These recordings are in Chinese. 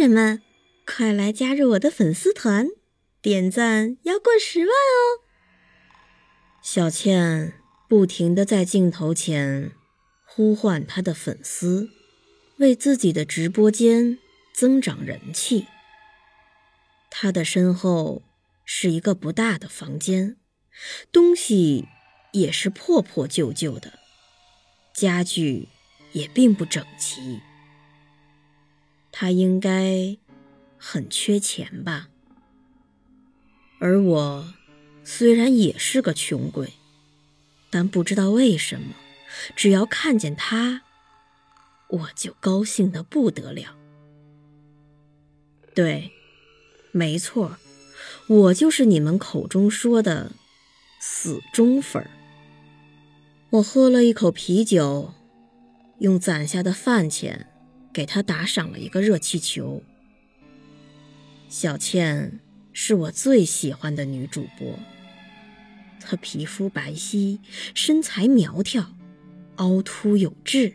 人们，快来加入我的粉丝团，点赞要过十万哦！小倩不停的在镜头前呼唤她的粉丝，为自己的直播间增长人气。她的身后是一个不大的房间，东西也是破破旧旧的，家具也并不整齐。他应该很缺钱吧？而我虽然也是个穷鬼，但不知道为什么，只要看见他，我就高兴的不得了。对，没错，我就是你们口中说的死忠粉儿。我喝了一口啤酒，用攒下的饭钱。给他打赏了一个热气球。小倩是我最喜欢的女主播，她皮肤白皙，身材苗条，凹凸有致。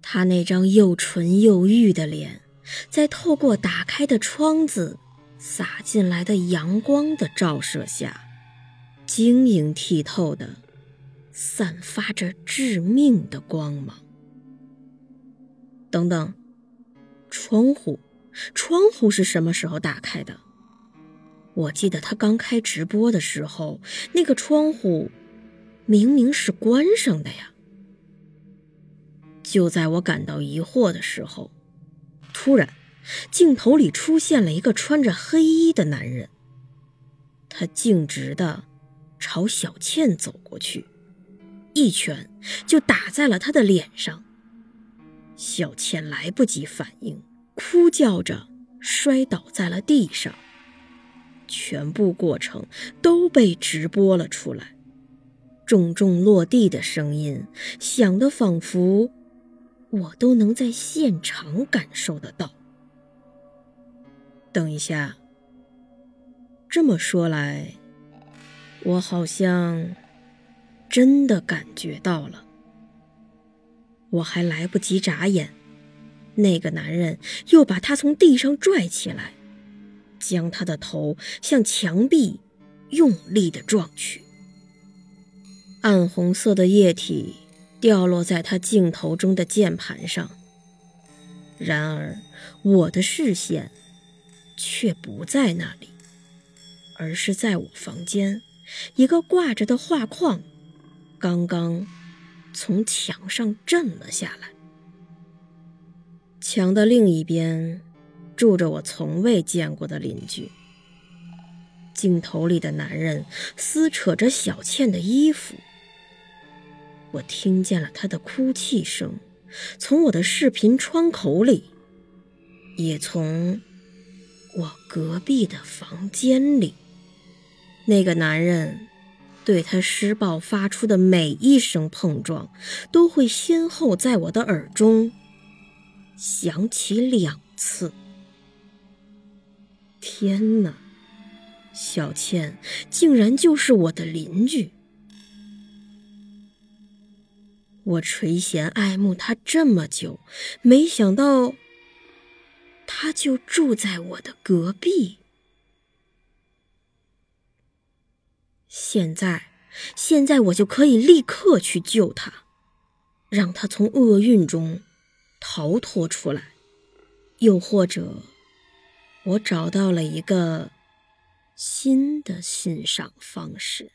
她那张又纯又欲的脸，在透过打开的窗子洒进来的阳光的照射下，晶莹剔透的，散发着致命的光芒。等等，窗户，窗户是什么时候打开的？我记得他刚开直播的时候，那个窗户明明是关上的呀。就在我感到疑惑的时候，突然，镜头里出现了一个穿着黑衣的男人，他径直的朝小倩走过去，一拳就打在了他的脸上。小倩来不及反应，哭叫着摔倒在了地上。全部过程都被直播了出来，重重落地的声音响得仿佛我都能在现场感受得到。等一下，这么说来，我好像真的感觉到了。我还来不及眨眼，那个男人又把他从地上拽起来，将他的头向墙壁用力的撞去。暗红色的液体掉落在他镜头中的键盘上，然而我的视线却不在那里，而是在我房间一个挂着的画框，刚刚。从墙上震了下来。墙的另一边，住着我从未见过的邻居。镜头里的男人撕扯着小倩的衣服，我听见了他的哭泣声，从我的视频窗口里，也从我隔壁的房间里。那个男人。对他施暴发出的每一声碰撞，都会先后在我的耳中响起两次。天哪，小倩竟然就是我的邻居！我垂涎爱慕他这么久，没想到他就住在我的隔壁。现在，现在我就可以立刻去救他，让他从厄运中逃脱出来。又或者，我找到了一个新的欣赏方式。